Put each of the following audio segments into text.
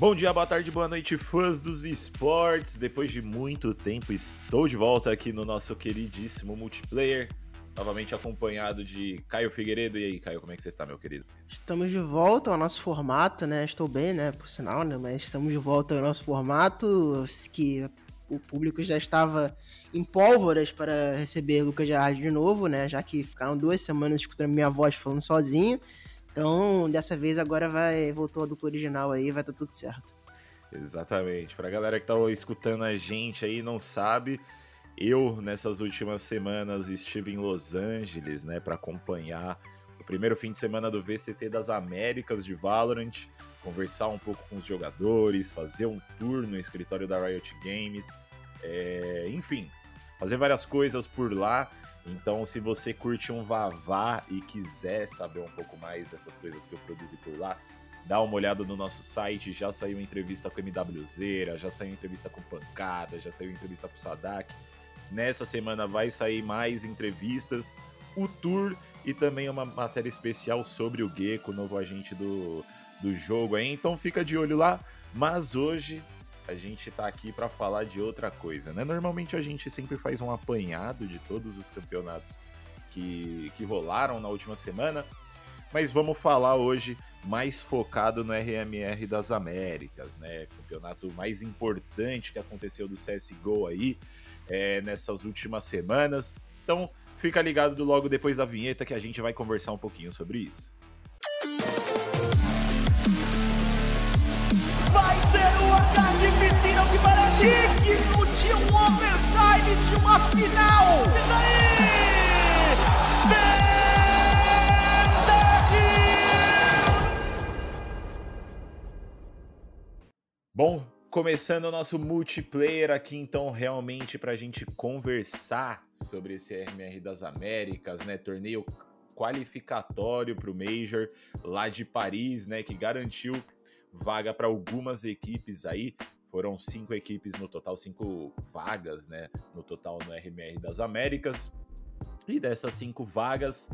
Bom dia, boa tarde, boa noite, fãs dos esportes. Depois de muito tempo, estou de volta aqui no nosso queridíssimo multiplayer. Novamente acompanhado de Caio Figueiredo. E aí, Caio, como é que você tá, meu querido? Estamos de volta ao nosso formato, né? Estou bem, né? Por sinal, né? Mas estamos de volta ao nosso formato que o público já estava em pólvoras para receber Lucas Gerardi de novo, né? Já que ficaram duas semanas escutando minha voz falando sozinho. Então, dessa vez agora vai voltou a dupla original aí, vai estar tá tudo certo. Exatamente. Pra galera que tá escutando a gente aí não sabe, eu nessas últimas semanas estive em Los Angeles, né, para acompanhar o primeiro fim de semana do VCT das Américas de Valorant, conversar um pouco com os jogadores, fazer um tour no escritório da Riot Games, é, enfim, fazer várias coisas por lá. Então, se você curte um Vavá e quiser saber um pouco mais dessas coisas que eu produzi por lá, dá uma olhada no nosso site. Já saiu entrevista com MWZera, já saiu entrevista com Pancada, já saiu entrevista com Sadak. Nessa semana vai sair mais entrevistas, o tour e também uma matéria especial sobre o Gecko, novo agente do, do jogo aí. Então fica de olho lá. Mas hoje a gente tá aqui para falar de outra coisa, né? Normalmente a gente sempre faz um apanhado de todos os campeonatos que, que rolaram na última semana, mas vamos falar hoje mais focado no RMR das Américas, né? Campeonato mais importante que aconteceu do CSGO aí é, nessas últimas semanas. Então fica ligado logo depois da vinheta que a gente vai conversar um pouquinho sobre isso. Parece digno de um overtime de uma final. Isso aí! Bom, começando o nosso multiplayer aqui, então, realmente para a gente conversar sobre esse RMR das Américas, né? Torneio qualificatório para o Major lá de Paris, né? Que garantiu vaga para algumas equipes aí. Foram cinco equipes no total, cinco vagas, né? No total no RMR das Américas. E dessas cinco vagas,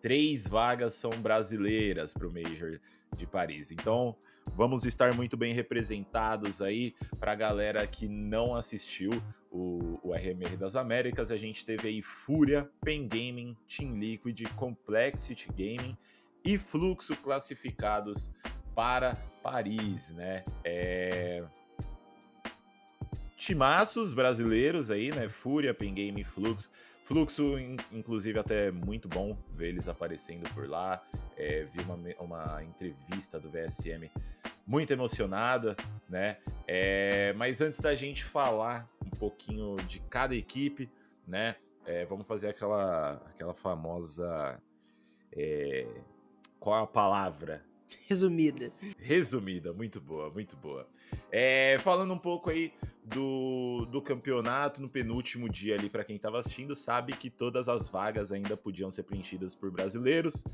três vagas são brasileiras para o Major de Paris. Então, vamos estar muito bem representados aí para a galera que não assistiu o, o, RMR das Américas. A gente teve aí Fúria, Pen Gaming, Team Liquid, Complexity Gaming e Fluxo classificados para Paris, né? É... Timaços brasileiros aí, né? Fúria, Pen Game, Fluxo. Fluxo, inclusive, até muito bom ver eles aparecendo por lá. É, vi uma, uma entrevista do VSM muito emocionada, né? É, mas antes da gente falar um pouquinho de cada equipe, né? É, vamos fazer aquela, aquela famosa. É, qual a palavra? Resumida. Resumida, muito boa, muito boa. É, falando um pouco aí do, do campeonato, no penúltimo dia ali, para quem estava assistindo, sabe que todas as vagas ainda podiam ser preenchidas por brasileiros,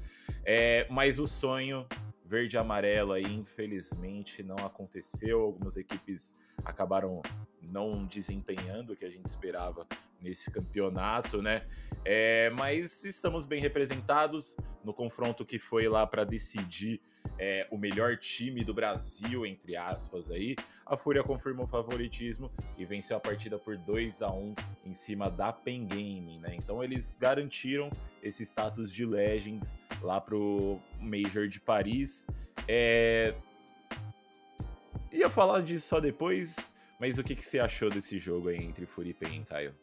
é, mas o sonho verde e amarelo aí, infelizmente, não aconteceu. Algumas equipes acabaram não desempenhando o que a gente esperava nesse campeonato, né? É, mas estamos bem representados no confronto que foi lá para decidir é, o melhor time do Brasil, entre aspas, aí. A Fúria confirmou o favoritismo e venceu a partida por 2 a 1 em cima da Pen Game, né? Então eles garantiram esse status de Legends lá pro Major de Paris. É... Ia falar disso só depois, mas o que, que você achou desse jogo aí entre Fúria e Caio?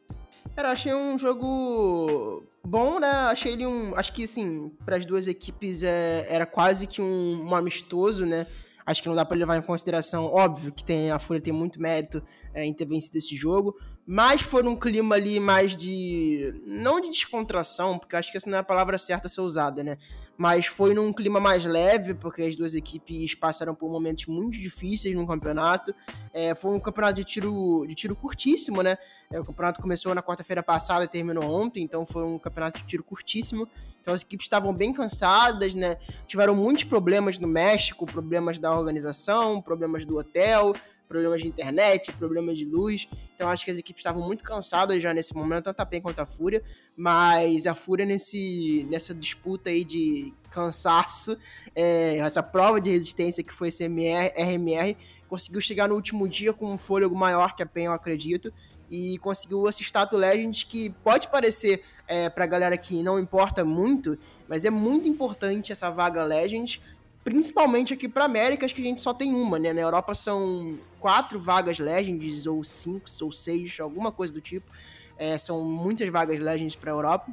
Cara, achei um jogo bom, né? Achei ele um. Acho que, assim, para as duas equipes é, era quase que um, um, amistoso, né? Acho que não dá para levar em consideração. Óbvio que tem, a Fúria tem muito mérito é, em ter vencido esse jogo, mas foi num clima ali mais de. Não de descontração, porque acho que essa não é a palavra certa a ser usada, né? Mas foi num clima mais leve, porque as duas equipes passaram por momentos muito difíceis no campeonato. É, foi um campeonato de tiro, de tiro curtíssimo, né? É, o campeonato começou na quarta-feira passada e terminou ontem, então foi um campeonato de tiro curtíssimo. Então as equipes estavam bem cansadas, né? Tiveram muitos problemas no México, problemas da organização, problemas do hotel, problemas de internet, problemas de luz. Então acho que as equipes estavam muito cansadas já nesse momento, tanto a PEN quanto a Fúria, mas a Fúria nesse, nessa disputa aí de cansaço, é, essa prova de resistência que foi esse MR, RMR, conseguiu chegar no último dia com um fôlego maior que a PEN, eu acredito, e conseguiu esse status Legends que pode parecer é, pra galera que não importa muito, mas é muito importante essa vaga Legends, principalmente aqui para Américas, que a gente só tem uma, né? Na Europa são quatro vagas Legends, ou cinco, ou seis, alguma coisa do tipo. É, são muitas vagas Legends para Europa.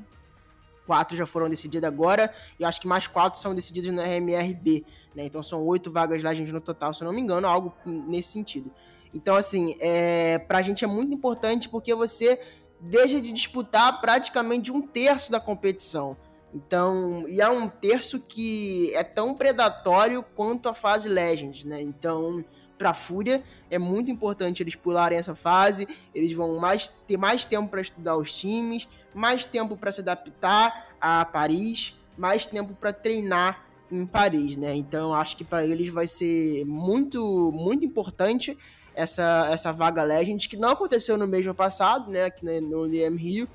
Quatro já foram decididas agora, e acho que mais quatro são decididas no RMRB, né? Então são oito vagas Legends no total, se eu não me engano, algo nesse sentido. Então, assim, é, pra gente é muito importante porque você deixa de disputar praticamente um terço da competição. Então, e é um terço que é tão predatório quanto a fase Legends, né? Então, para Fúria é muito importante eles pularem essa fase, eles vão mais ter mais tempo para estudar os times, mais tempo para se adaptar a Paris, mais tempo para treinar em Paris, né? Então, acho que para eles vai ser muito muito importante essa, essa vaga Legend, que não aconteceu no mês passado, né, aqui no LM Rio.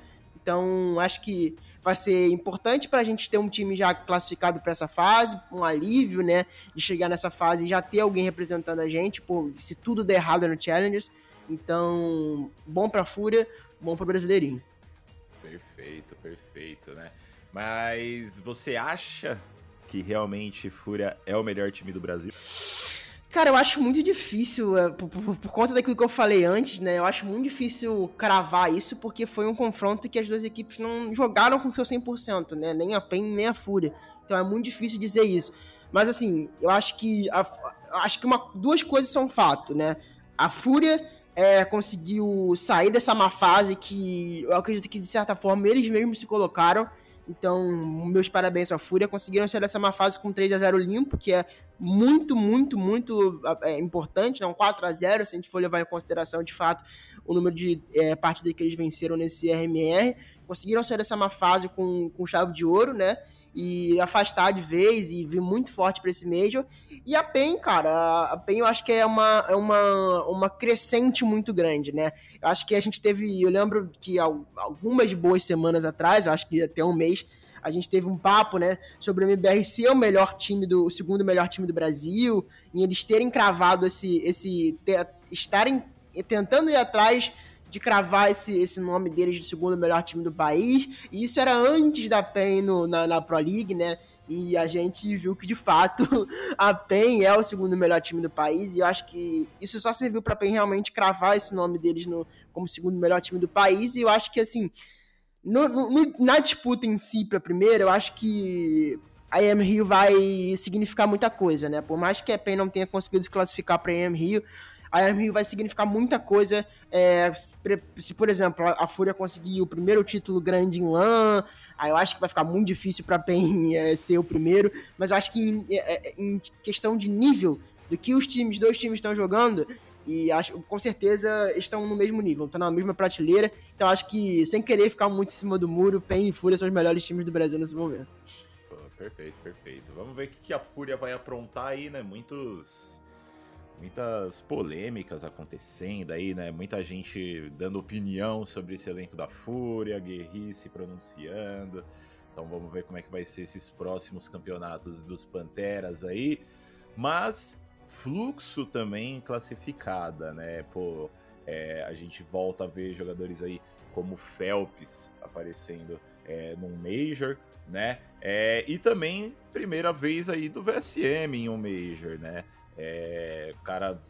Então, acho que vai ser importante para a gente ter um time já classificado para essa fase, um alívio, né, de chegar nessa fase e já ter alguém representando a gente, pô, se tudo der errado no Challengers. Então, bom para a Fúria, bom para o Brasileirinho. Perfeito, perfeito, né? Mas você acha que realmente Fúria é o melhor time do Brasil? Cara, eu acho muito difícil, é, por, por, por, conta daquilo que eu falei antes, né? Eu acho muito difícil cravar isso, porque foi um confronto que as duas equipes não jogaram com seu 100%, né? Nem a PEN, nem a Fúria. Então é muito difícil dizer isso. Mas assim, eu acho que a, acho que uma, duas coisas são fato, né? A Fúria é, conseguiu sair dessa má fase que eu acredito que de certa forma eles mesmos se colocaram então, meus parabéns à Fúria. Conseguiram sair dessa má fase com 3 a 0 limpo, que é muito, muito, muito é, importante. Não, 4 a 0 se a gente for levar em consideração, de fato, o número de é, partidas que eles venceram nesse RMR. Conseguiram sair dessa má fase com, com chave de ouro, né? E afastar de vez e vir muito forte para esse Major. E a PEN, cara, a PEN eu acho que é uma, é uma, uma crescente muito grande, né? Eu acho que a gente teve, eu lembro que algumas boas semanas atrás, eu acho que até um mês, a gente teve um papo, né, sobre o MBR ser o melhor time do, o segundo melhor time do Brasil, e eles terem cravado esse, esse ter, estarem tentando ir atrás de cravar esse, esse nome deles de segundo melhor time do país. E isso era antes da PEN no, na, na Pro League, né? E a gente viu que de fato a PEN é o segundo melhor time do país. E eu acho que isso só serviu para a PEN realmente cravar esse nome deles no, como segundo melhor time do país. E eu acho que assim, no, no, na disputa em si para primeiro, eu acho que a EM Rio vai significar muita coisa, né? Por mais que a PEN não tenha conseguido se classificar para a EM Rio, a Rio vai significar muita coisa. É, se, por exemplo, a Fúria conseguir o primeiro título grande em LAN, aí eu acho que vai ficar muito difícil para PEN é, ser o primeiro, mas eu acho que em, é, é, em, questão de nível do que os times, dois times estão jogando, e acho com certeza estão no mesmo nível, estão na mesma prateleira. Então acho que, sem querer ficar muito em cima do muro, PEN e Fúria são os melhores times do Brasil nesse momento. perfeito, perfeito. Vamos ver o que a Fúria vai aprontar aí, né? Muitos muitas polêmicas acontecendo aí, né? Muita gente dando opinião sobre esse elenco da Fúria, Guerri se pronunciando. Então vamos ver como é que vai ser esses próximos campeonatos dos Panteras aí. Mas fluxo também classificada, né? Pô, é, a gente volta a ver jogadores aí como Phelps aparecendo é, num Major, né? É, e também primeira vez aí do VSM em um Major, né? É, o cara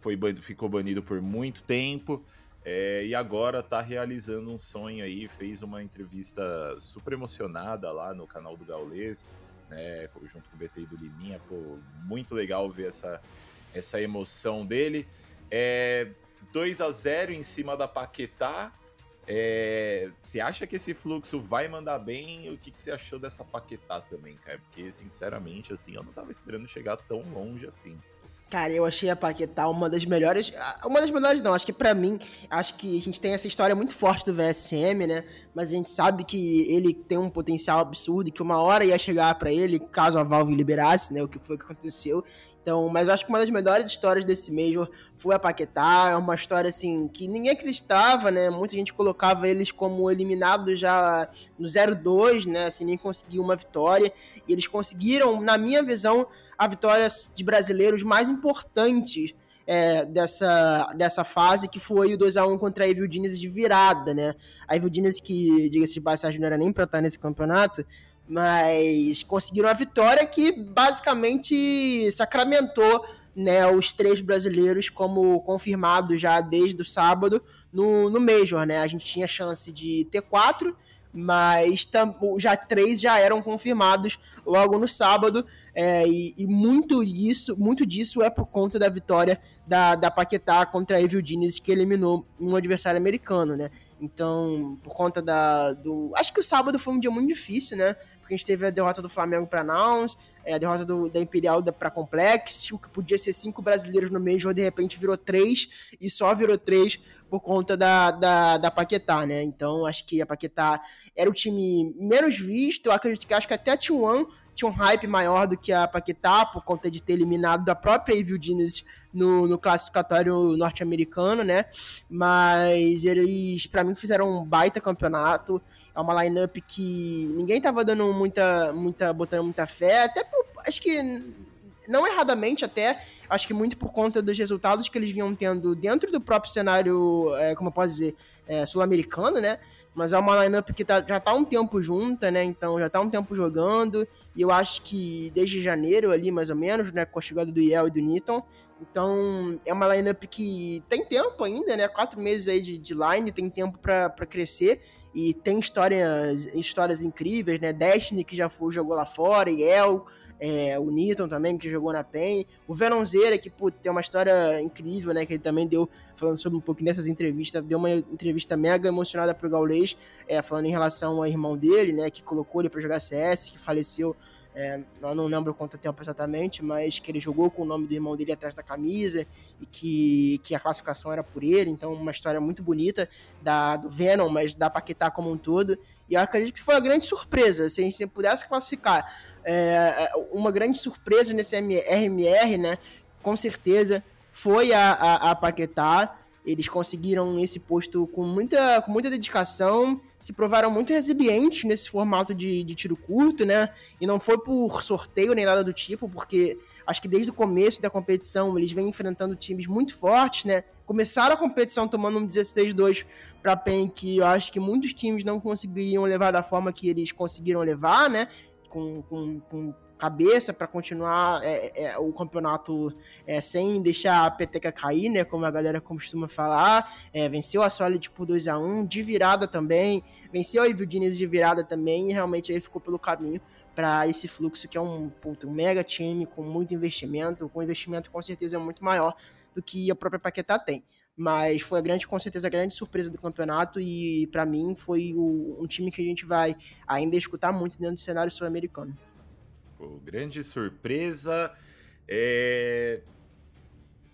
foi, ficou banido por muito tempo é, e agora tá realizando um sonho aí. Fez uma entrevista super emocionada lá no canal do Gaulês, né, junto com o BT do Liminha. Pô, muito legal ver essa, essa emoção dele. É, 2 a 0 em cima da Paquetá. É, você acha que esse fluxo vai mandar bem? O que, que você achou dessa Paquetá também, cara? Porque, sinceramente, assim, eu não tava esperando chegar tão longe assim. Cara, eu achei a Paquetá uma das melhores. Uma das melhores, não. Acho que para mim, acho que a gente tem essa história muito forte do VSM, né? Mas a gente sabe que ele tem um potencial absurdo e que uma hora ia chegar para ele, caso a Valve liberasse, né? O que foi que aconteceu. Então, mas eu acho que uma das melhores histórias desse Major foi a Paquetá. É uma história, assim, que ninguém acreditava, né? Muita gente colocava eles como eliminados já no 0-2, né? Assim, nem conseguiu uma vitória. E eles conseguiram, na minha visão, a vitória de brasileiros mais importantes é, dessa, dessa fase, que foi o 2x1 contra a Evil Diniz de virada, né? A Evil Diniz, que, diga-se de passagem, não era nem pra estar nesse campeonato, mas conseguiram a vitória que basicamente sacramentou né, os três brasileiros como confirmados já desde o sábado no, no Major, né? A gente tinha chance de ter quatro, mas já três já eram confirmados logo no sábado, é, e, e, muito isso, muito disso é por conta da vitória da, da Paquetá contra a Evil Diniz, que eliminou um adversário americano, né? Então, por conta da. Do... Acho que o sábado foi um dia muito difícil, né? Porque a gente teve a derrota do Flamengo para Nouns, é, a derrota do, da Imperial para Complex, o que podia ser cinco brasileiros no Major, de repente virou três, e só virou três por conta da, da, da Paquetá, né? Então, acho que a Paquetá era o time menos visto, acredito que acho que até a T1 tinha um hype maior do que a Paquetá, por conta de ter eliminado da própria Evil Genius no, no classificatório norte-americano, né? Mas eles, para mim, fizeram um baita campeonato. É uma lineup que ninguém tava dando muita, muita, botando muita fé, até por, acho que não erradamente até, acho que muito por conta dos resultados que eles vinham tendo dentro do próprio cenário, é, como eu posso dizer, é, sul-americano, né? Mas é uma lineup que tá, já tá um tempo junta, né? Então já tá um tempo jogando. E eu acho que desde janeiro ali, mais ou menos, né? Com a chegada do Yel e do Newton. Então é uma lineup que tem tempo ainda, né? Quatro meses aí de, de line, tem tempo para crescer. E tem histórias, histórias incríveis, né? Destiny, que já foi, jogou lá fora, Yel, é, o Newton também, que jogou na PEN, o Veronzeira, que pô, tem uma história incrível, né, que ele também deu, falando sobre um pouquinho dessas entrevistas, deu uma entrevista mega emocionada pro Gaulês, é, falando em relação ao irmão dele, né, que colocou ele para jogar CS, que faleceu é, eu não lembro quanto tempo exatamente, mas que ele jogou com o nome do irmão dele atrás da camisa e que, que a classificação era por ele. Então, uma história muito bonita da, do Venom, mas da Paquetá como um todo. E eu acredito que foi uma grande surpresa. Se a gente pudesse classificar é, é, uma grande surpresa nesse RMR, né? Com certeza foi a, a, a Paquetá. Eles conseguiram esse posto com muita, com muita dedicação, se provaram muito resilientes nesse formato de, de tiro curto, né? E não foi por sorteio nem nada do tipo, porque acho que desde o começo da competição eles vêm enfrentando times muito fortes, né? Começaram a competição tomando um 16-2 para PEN, que eu acho que muitos times não conseguiriam levar da forma que eles conseguiram levar, né? com, com, com cabeça para continuar é, é, o campeonato é, sem deixar a peteca cair, né? Como a galera costuma falar. É, venceu a Solid por 2 a 1 de virada também. Venceu a Evil Diniz de virada também. E realmente aí ficou pelo caminho para esse fluxo que é um, puto, um mega time com muito investimento. Com investimento com certeza é muito maior do que a própria Paquetá tem. Mas foi a grande, com certeza, a grande surpresa do campeonato e para mim foi o, um time que a gente vai ainda escutar muito dentro do cenário sul-americano. Grande surpresa. É...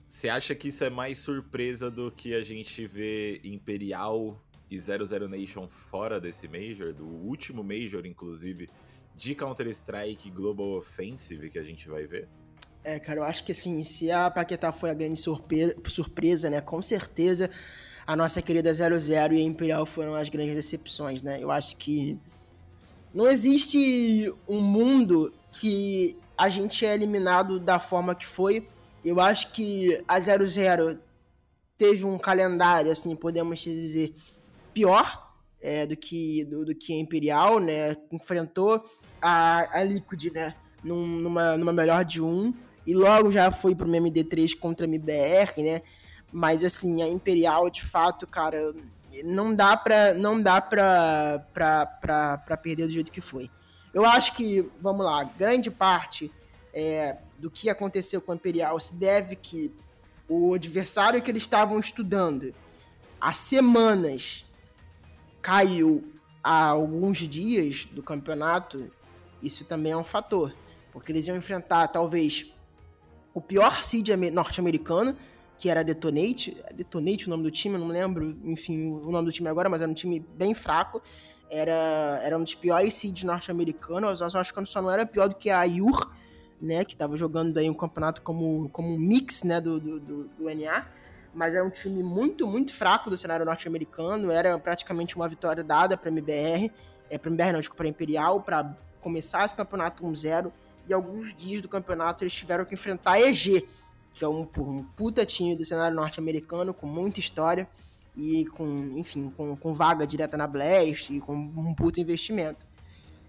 Você acha que isso é mais surpresa do que a gente vê Imperial e 00 Nation fora desse Major, do último Major, inclusive, de Counter-Strike Global Offensive que a gente vai ver? É, cara, eu acho que assim, se a Paquetá foi a grande surpresa, surpresa né, com certeza a nossa querida 00 e a Imperial foram as grandes decepções, né? Eu acho que não existe um mundo que a gente é eliminado da forma que foi. Eu acho que a 00 teve um calendário, assim, podemos dizer, pior é, do, que, do, do, que a Imperial, né? Enfrentou a, a Liquid, né? Num, numa, numa melhor de um e logo já foi pro MD3 contra a MBR, né? Mas assim, a Imperial, de fato, cara, não dá pra, não dá pra, pra, pra, pra perder do jeito que foi. Eu acho que, vamos lá, grande parte é, do que aconteceu com a Imperial se deve que o adversário que eles estavam estudando há semanas caiu há alguns dias do campeonato, isso também é um fator. Porque eles iam enfrentar, talvez, o pior seed norte-americano, que era Detonate. Detonate o nome do time, não lembro, enfim, o nome do time agora, mas era um time bem fraco. Era, era um dos piores seeds norte-americanos. Acho que só não era pior do que a Ayur, né? Que estava jogando aí um campeonato como, como um mix, né? Do, do, do, do NA. Mas era um time muito, muito fraco do cenário norte-americano. Era praticamente uma vitória dada para MBR. É, para MBR não, desculpa, para Imperial, para começar esse campeonato 1-0 e alguns dias do campeonato eles tiveram que enfrentar a EG, que é um, um puta time do cenário norte-americano, com muita história e com, enfim, com, com vaga direta na Blast e com um puta investimento.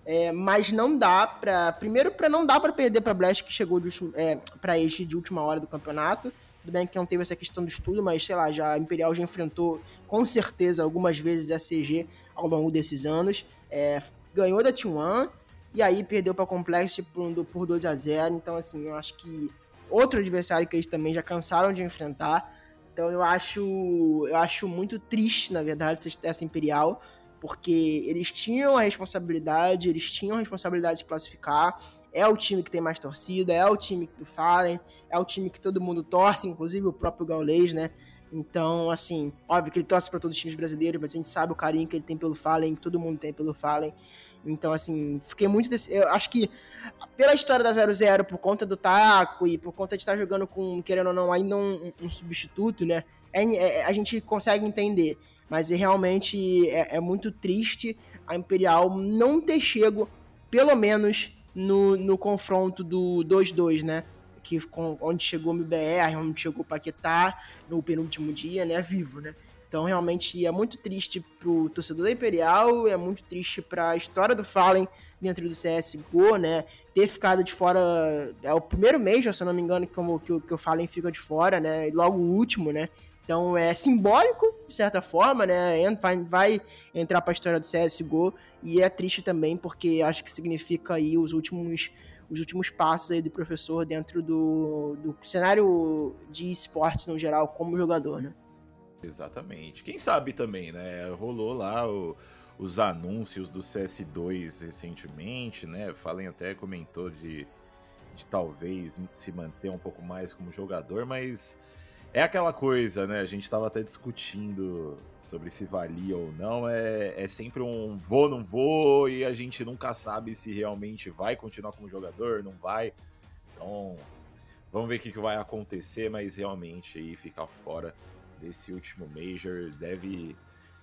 É, mas não dá para primeiro para não dá para perder para Blast que chegou é, para este de última hora do campeonato. Tudo bem que não teve essa questão do estudo, mas sei lá, já a Imperial já enfrentou com certeza algumas vezes a CG ao longo desses anos. É, ganhou da T1 e aí perdeu para Complexity por, por 2 a 0 Então, assim, eu acho que outro adversário que eles também já cansaram de enfrentar. Então eu acho, eu acho muito triste, na verdade, essa Imperial, porque eles tinham a responsabilidade, eles tinham a responsabilidade de se classificar. É o time que tem mais torcida, é o time do Fallen, é o time que todo mundo torce, inclusive o próprio Gaulês, né? Então, assim, óbvio que ele torce para todos os times brasileiros, mas a gente sabe o carinho que ele tem pelo Fallen, que todo mundo tem pelo Fallen. Então, assim, fiquei muito. Desse... Eu acho que pela história da 00, por conta do Taco e por conta de estar jogando com, querendo ou não, ainda um, um substituto, né? É, é, a gente consegue entender. Mas realmente é, é, muito triste a Imperial não ter chego, pelo menos, no, no confronto do 2-2, né? Que, com, onde chegou o MBR, onde chegou o Paquetá no penúltimo dia, né? Vivo, né? Então, realmente, é muito triste pro torcedor da Imperial, é muito triste para a história do Fallen dentro do CSGO, né? Ter ficado de fora. É o primeiro Major, se eu não me engano, que, que, que o Fallen fica de fora, né? E logo o último, né? Então é simbólico, de certa forma, né? Vai, vai entrar para a história do CSGO e é triste também porque acho que significa aí os últimos os últimos passos aí do professor dentro do, do cenário de esportes no geral como jogador, né? Exatamente. Quem sabe também, né? Rolou lá o, os anúncios do CS2 recentemente, né? Falem até comentou de, de talvez se manter um pouco mais como jogador, mas é aquela coisa, né? A gente estava até discutindo sobre se valia ou não. É, é sempre um vou, não vou, e a gente nunca sabe se realmente vai continuar como jogador, não vai. Então, vamos ver o que, que vai acontecer, mas realmente aí ficar fora desse último Major deve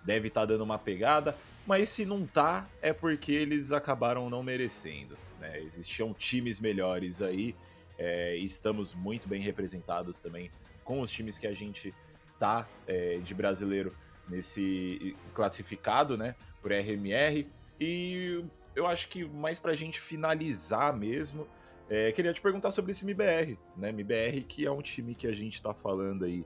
deve estar tá dando uma pegada, mas se não tá, é porque eles acabaram não merecendo. Né? Existiam times melhores aí, é, estamos muito bem representados também com os times que a gente tá é, de brasileiro nesse classificado, né, por RMR. E eu acho que mais pra gente finalizar mesmo, é, queria te perguntar sobre esse MBR, né? MBR que é um time que a gente tá falando aí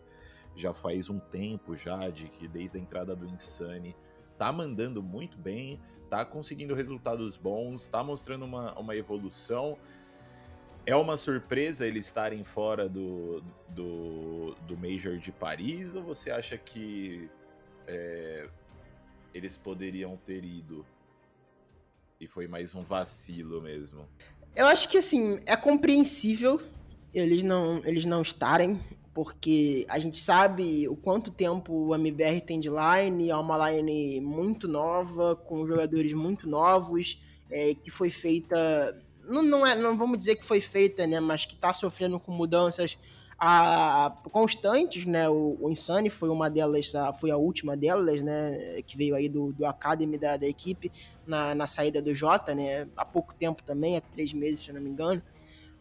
já faz um tempo já, de que desde a entrada do Insane tá mandando muito bem, tá conseguindo resultados bons, tá mostrando uma, uma evolução. É uma surpresa eles estarem fora do, do, do Major de Paris ou você acha que é, eles poderiam ter ido e foi mais um vacilo mesmo? Eu acho que assim, é compreensível eles não, eles não estarem porque a gente sabe o quanto tempo o MBR tem de line, é uma line muito nova, com jogadores muito novos, é, que foi feita. Não, não, é, não vamos dizer que foi feita, né? Mas que está sofrendo com mudanças a, constantes, né? O, o Insane foi uma delas, a, foi a última delas, né? Que veio aí do, do Academy da, da equipe na, na saída do Jota, né? Há pouco tempo também, há três meses, se eu não me engano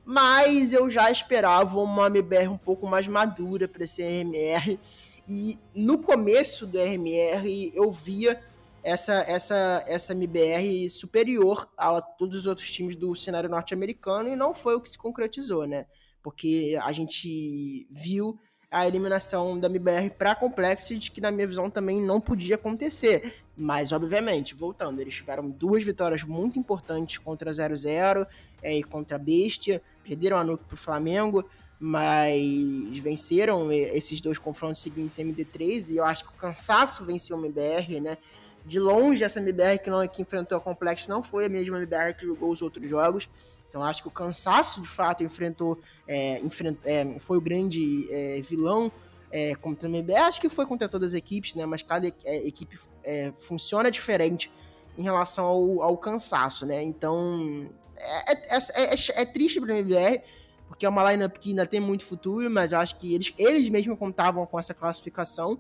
mas eu já esperava uma MBR um pouco mais madura para esse RMR. E no começo do RMR eu via essa, essa, essa MBR superior a todos os outros times do cenário norte-americano e não foi o que se concretizou, né? Porque a gente viu a eliminação da MBR para Complexity, que na minha visão também não podia acontecer. Mas, obviamente, voltando, eles tiveram duas vitórias muito importantes contra 0-0 é, e contra a Bestia, perderam a Nuke pro Flamengo, mas venceram esses dois confrontos seguintes MD3 e eu acho que o cansaço venceu o MBR, né? De longe, essa MBR que, não, que enfrentou a Complex não foi a mesma MBR que jogou os outros jogos. Então acho que o cansaço de fato enfrentou, é, enfrent, é, foi o grande é, vilão é, contra a MBR. Acho que foi contra todas as equipes, né? Mas cada é, equipe é, funciona diferente em relação ao, ao cansaço, né? Então é, é, é, é, triste para a MBR, porque é uma lineup que ainda tem muito futuro, mas eu acho que eles, eles mesmos contavam com essa classificação.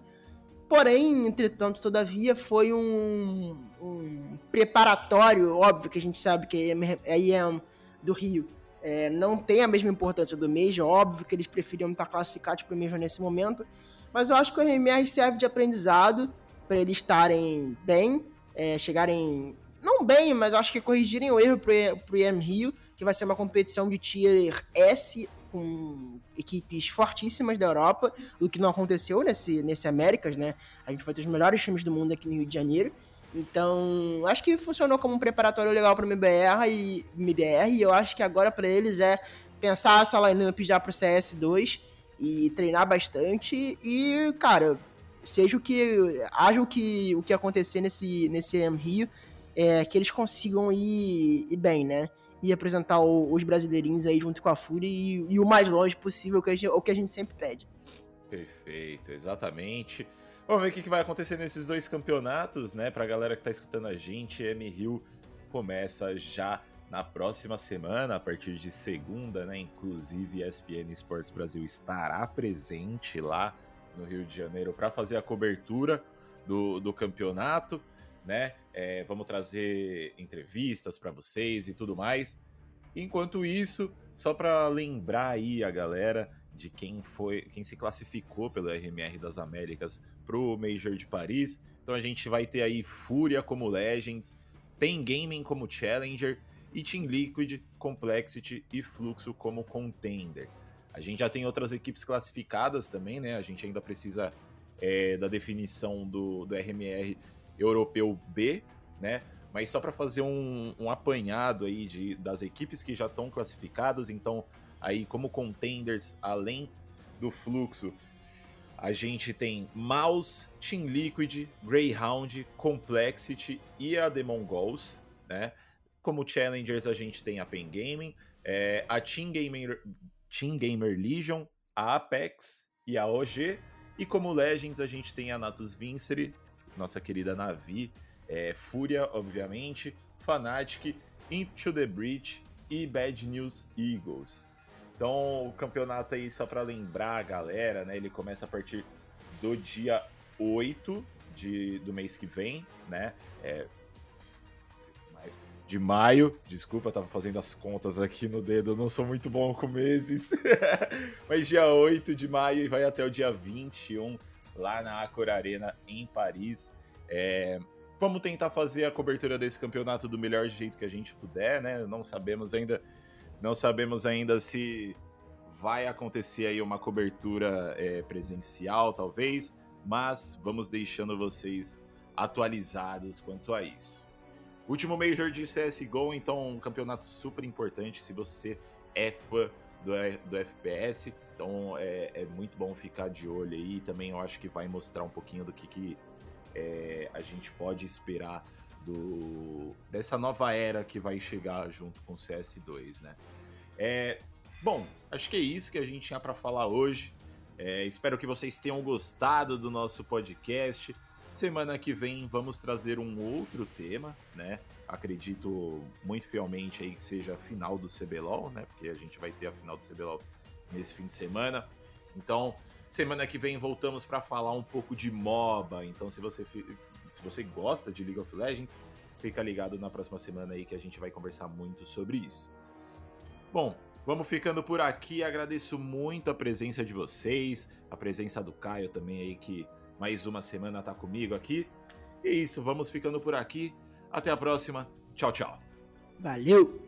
Porém, entretanto, todavia, foi um, um preparatório, óbvio que a gente sabe que a IEM do Rio é, não tem a mesma importância do Major, óbvio que eles preferiam estar classificados para o Major nesse momento, mas eu acho que o RMR serve de aprendizado para eles estarem bem, é, chegarem, não bem, mas eu acho que corrigirem o erro para o EM Rio, que vai ser uma competição de Tier S com equipes fortíssimas da Europa, o que não aconteceu nesse, nesse Américas, né? A gente foi ter os melhores times do mundo aqui no Rio de Janeiro. Então, acho que funcionou como um preparatório legal para o MBR e MBR, e eu acho que agora para eles é pensar essa lineup já para o CS2 e treinar bastante e, cara, seja o que haja o que o que acontecer nesse nesse Rio, é, que eles consigam ir, ir bem, né? E apresentar o, os brasileirinhos aí junto com a Fúria e, e, o mais longe possível, que gente, o que a gente sempre pede. Perfeito, exatamente. Vamos ver o que vai acontecer nesses dois campeonatos, né? Pra galera que tá escutando a gente, M Rio começa já na próxima semana, a partir de segunda, né? Inclusive, ESPN Esportes Brasil estará presente lá no Rio de Janeiro para fazer a cobertura do, do campeonato, né? É, vamos trazer entrevistas para vocês e tudo mais. Enquanto isso, só para lembrar aí a galera de quem foi, quem se classificou pelo RMR das Américas pro Major de Paris. Então a gente vai ter aí Fúria como Legends, Pen Gaming como Challenger e Team Liquid, Complexity e Fluxo como Contender. A gente já tem outras equipes classificadas também, né? A gente ainda precisa é, da definição do, do RMR europeu B, né? Mas só para fazer um, um, apanhado aí de, das equipes que já estão classificadas, então aí como contenders, além do fluxo, a gente tem Mouse, Team Liquid, Greyhound, Complexity e a The Mongols, né? Como challengers a gente tem a Pen Gaming, é, a Team Gamer, Team Gamer Legion, a Apex e a OG. E como Legends, a gente tem a Natus Vincere, nossa querida Navi, é, Fúria, obviamente, Fnatic, Into the Breach e Bad News Eagles. Então, o campeonato aí, só para lembrar a galera, né? Ele começa a partir do dia 8 de, do mês que vem, né? É, de maio. Desculpa, tava fazendo as contas aqui no dedo, não sou muito bom com meses. Mas dia 8 de maio e vai até o dia 21 lá na Accor Arena em Paris. É, vamos tentar fazer a cobertura desse campeonato do melhor jeito que a gente puder, né? Não sabemos ainda, não sabemos ainda se vai acontecer aí uma cobertura é, presencial, talvez, mas vamos deixando vocês atualizados quanto a isso. Último Major de CSGO, então um campeonato super importante se você é fã do, do FPS. Então é, é, muito bom ficar de olho aí. Também eu acho que vai mostrar um pouquinho do que, que é, a gente pode esperar do, dessa nova era que vai chegar junto com o CS2, né? É, bom, acho que é isso que a gente tinha para falar hoje. É, espero que vocês tenham gostado do nosso podcast. Semana que vem vamos trazer um outro tema, né? Acredito muito fielmente aí que seja a final do CBLOL, né? Porque a gente vai ter a final do CBLOL nesse fim de semana. Então, semana que vem voltamos para falar um pouco de MOBA. Então, se você se você gosta de League of Legends, fica ligado na próxima semana aí que a gente vai conversar muito sobre isso. Bom, vamos ficando por aqui. Agradeço muito a presença de vocês, a presença do Caio também aí que mais uma semana tá comigo aqui. E é isso, vamos ficando por aqui. Até a próxima. Tchau, tchau. Valeu!